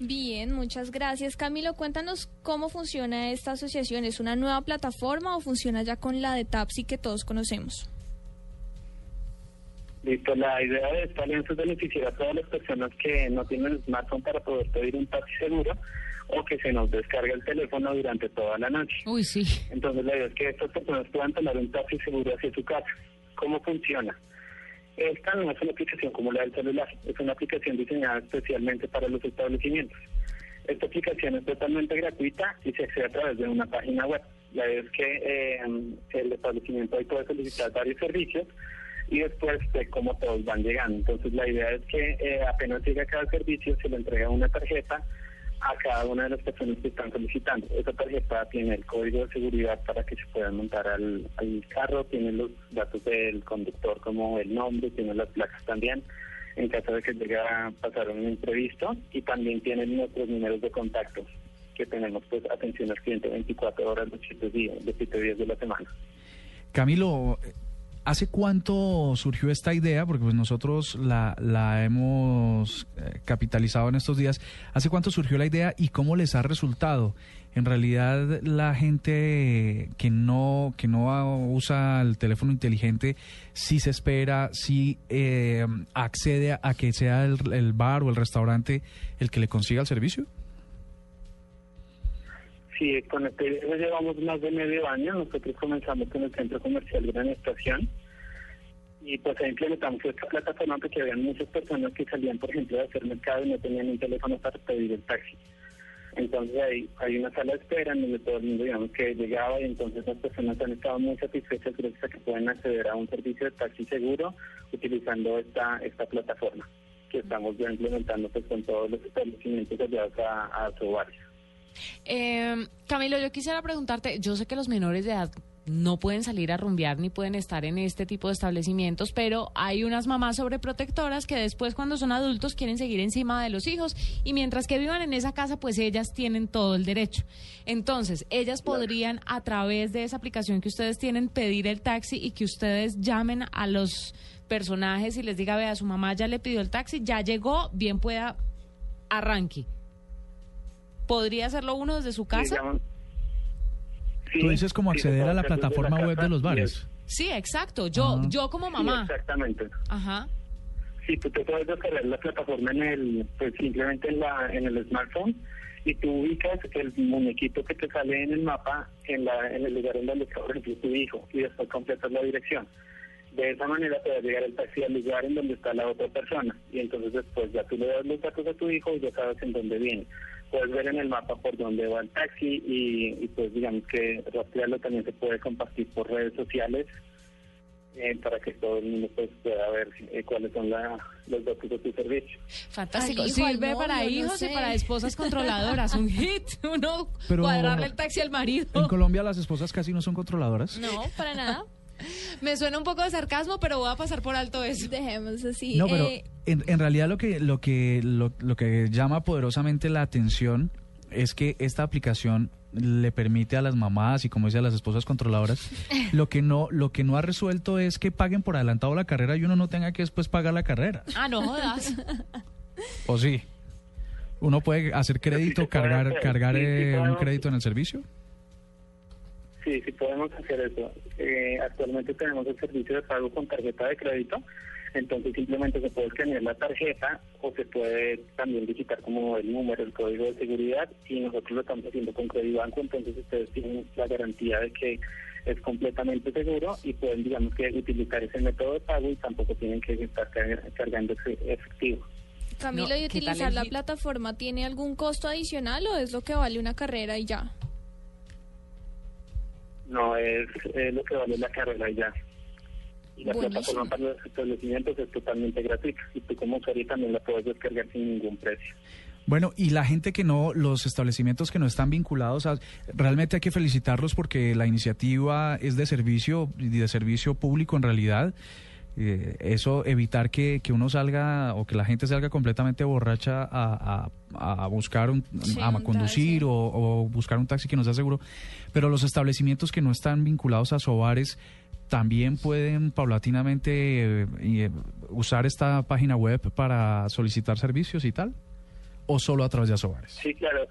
Bien, muchas gracias. Camilo, cuéntanos cómo funciona esta asociación. ¿Es una nueva plataforma o funciona ya con la de Tapsi que todos conocemos? Listo, la idea de esta alianza es beneficiar a todas las personas que no tienen smartphone para poder pedir un taxi seguro o que se nos descargue el teléfono durante toda la noche. Uy, sí. Entonces la idea es que estas personas puedan tomar un taxi seguro hacia su casa. ¿Cómo funciona? Esta no es una aplicación como la del celular, es una aplicación diseñada especialmente para los establecimientos. Esta aplicación es totalmente gratuita y se accede a través de una página web. La idea es que eh, el establecimiento ahí puede solicitar varios servicios y después de cómo todos van llegando. Entonces la idea es que eh, apenas llega cada servicio se le entrega una tarjeta a cada una de las personas que están solicitando. Esa tarjeta tiene el código de seguridad para que se puedan montar al, carro, tiene los datos del conductor como el nombre, tiene las placas también en caso de que llegue a pasar un imprevisto y también tiene nuestros números de contacto que tenemos pues atención al cliente 24 horas los 7 días, los 7 días de la semana. Camilo, ¿Hace cuánto surgió esta idea? Porque pues nosotros la, la hemos eh, capitalizado en estos días. ¿Hace cuánto surgió la idea y cómo les ha resultado? En realidad la gente que no que no usa el teléfono inteligente sí se espera, sí eh, accede a, que sea el, el bar o el restaurante el que le consiga el servicio. Sí, con este llevamos más de medio año. Nosotros comenzamos con el centro comercial Gran Estación y pues ahí implementamos esta plataforma porque había muchas personas que salían, por ejemplo, de hacer mercado y no tenían un teléfono para pedir el taxi. Entonces ahí hay una sala de espera en donde todo el mundo, digamos, que llegaba y entonces las personas han estado muy satisfechas gracias a que pueden acceder a un servicio de taxi seguro utilizando esta esta plataforma que estamos ya implementando pues con todos los establecimientos aliados a, a su barrio. Eh, Camilo, yo quisiera preguntarte, yo sé que los menores de edad no pueden salir a rumbear ni pueden estar en este tipo de establecimientos, pero hay unas mamás sobreprotectoras que después cuando son adultos quieren seguir encima de los hijos y mientras que vivan en esa casa, pues ellas tienen todo el derecho. Entonces, ellas podrían a través de esa aplicación que ustedes tienen pedir el taxi y que ustedes llamen a los personajes y les diga, vea, su mamá ya le pidió el taxi, ya llegó, bien pueda arranque. ¿Podría hacerlo uno desde su casa? Tú dices como acceder a la plataforma web de los bares. Sí, exacto. Yo, yo como mamá. exactamente. Ajá. Sí, tú te puedes descargar la plataforma en el, pues simplemente en la, en el smartphone y tú ubicas el muñequito que te sale en el mapa en la, en el lugar en donde está, por ejemplo, tu hijo y después completas la dirección. De esa manera te va a llegar el taxi al lugar en donde está la otra persona y entonces después ya tú le das los datos a tu hijo y ya sabes en dónde viene puedes ver en el mapa por dónde va el taxi y, pues digamos que rastrearlo también se puede compartir por redes sociales eh, para que todo el mundo pues, pueda ver eh, cuáles son los datos de tu servicio. Fantástico. Sirve para hijos y para esposas controladoras. Un hit. Uno cuadrarle el taxi al marido. En Colombia las esposas casi no son controladoras. No, para nada. Me suena un poco de sarcasmo, pero voy a pasar por alto eso. Dejemos así. No, pero eh, en, realidad lo que, lo, que, lo, que llama poderosamente la atención es que esta aplicación le permite a las mamás y como dice a las esposas controladoras, lo que no lo que no ha resuelto es que paguen por adelantado la carrera y uno no tenga que después pagar la carrera. Ah, no jodas. ¿O sí? ¿Uno puede hacer crédito, cargar cargar eh, un crédito en el servicio? Sí, sí podemos hacer eso. Eh, actualmente tenemos el servicio de pago con tarjeta de crédito, entonces simplemente se puede escanear la tarjeta o se puede también visitar como el número, el código de seguridad y nosotros lo estamos haciendo con Credit Banco, entonces ustedes tienen la garantía de que es completamente seguro y pueden, digamos que, utilizar ese método de pago y tampoco tienen que estar cargando efectivo. Camilo, ¿y utilizar la plataforma tiene algún costo adicional o es lo que vale una carrera y ya? No, es, lo que vale la carrera ya. Y la Buenísimo. plataforma para los establecimientos es totalmente gratuita y tú como usuario también la puedes descargar sin ningún precio. Bueno, y la gente que no, los establecimientos que no están vinculados, a, realmente hay que felicitarlos porque la iniciativa es de servicio y de servicio público en realidad. Eh, eso, evitar que, que uno salga o que la gente salga completamente borracha a, a- a buscar un, Sí, a conducir o, o buscar un taxi que no sea seguro. Pero los establecimientos que no están vinculados a Sobares también pueden paulatinamente eh, eh, usar esta página web para solicitar servicios y tal o solo a través de Asobares? Sí, claro.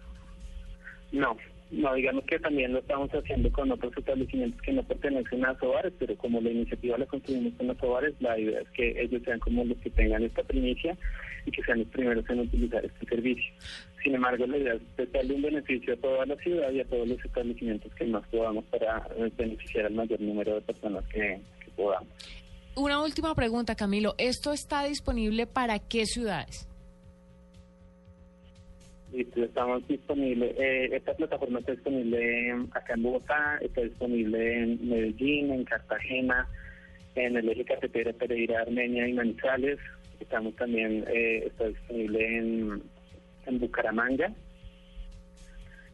No, no, digamos que también lo estamos haciendo con otros establecimientos que no pertenecen a Sobares, pero como la iniciativa la construimos con los Sobares, la idea es que ellos sean como los que tengan esta primicia y que sean los primeros en utilizar este servicio. Sin embargo, la idea es darle un beneficio a toda la ciudad y a todos los establecimientos que más podamos para beneficiar al mayor número de personas que podamos. Una última pregunta, Camilo. ¿Esto está disponible para qué ciudades? Listo, estamos disponibles. eh, esta plataforma está disponible acá en Bogotá, está disponible en Medellín, en Cartagena, en el eje cafetero Pereira, Armenia y Manizales. Estamos también, eh, está disponible en, en Bucaramanga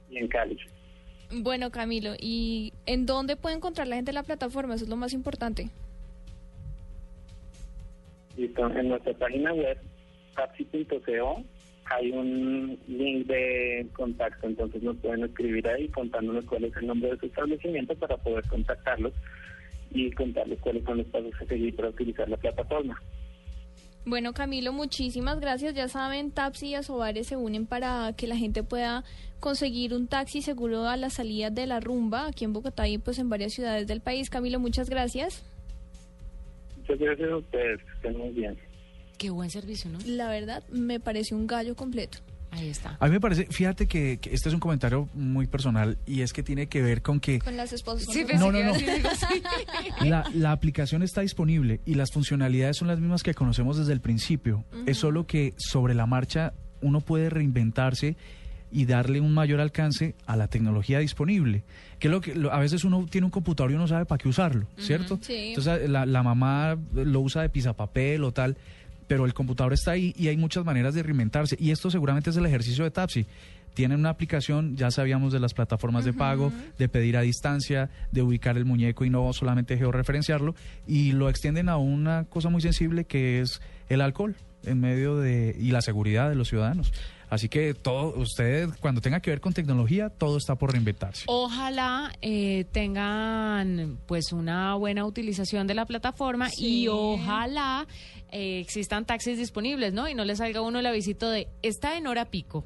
y en Cali. Bueno, Camilo, ¿y en dónde puede encontrar la gente la plataforma? Eso es lo más importante. Listo, en nuestra página web, taxi.co, hay un link de contacto, entonces nos pueden escribir ahí contándonos cuál es el nombre de su establecimiento para poder contactarlos y contarles cuáles son los pasos a seguir para utilizar la plataforma. Bueno, Camilo, muchísimas gracias. Ya saben, Tapsi y Asobares se unen para que la gente pueda conseguir un taxi seguro a la salida de la rumba aquí en Bogotá y pues en varias ciudades del país. Camilo, muchas gracias. Muchas gracias a ustedes, que estén muy bien. Qué buen servicio, ¿no? La verdad, me pareció un gallo completo. Ahí está. A mí me parece, fíjate que, que este es un comentario muy personal y es que tiene que ver con que Con las esposas. Sí, No, no, no. la, la aplicación está disponible y las funcionalidades son las mismas que conocemos desde el principio. Es solo que sobre la marcha uno puede reinventarse y darle un mayor alcance a la tecnología disponible. Que es lo que lo- a veces uno tiene un computador y uno sabe para qué usarlo, ¿cierto? sí. Entonces la, la mamá lo usa de pisapapel o tal, pero el computador está ahí y hay muchas maneras de reinventarse. Y esto seguramente es el ejercicio de Tapsi. Tienen una aplicación, ya sabíamos de las plataformas de pago, de pedir a distancia, de ubicar el muñeco y no solamente georreferenciarlo, y lo extienden a una cosa muy sensible que es el alcohol en medio de y la seguridad de los ciudadanos. Así que todo, usted cuando tenga que ver con tecnología, todo está por reinventarse. Ojalá eh, tengan pues una buena utilización de la plataforma Sí. y ojalá eh, existan taxis disponibles, ¿no? Y no les salga uno el avisito de está en hora pico.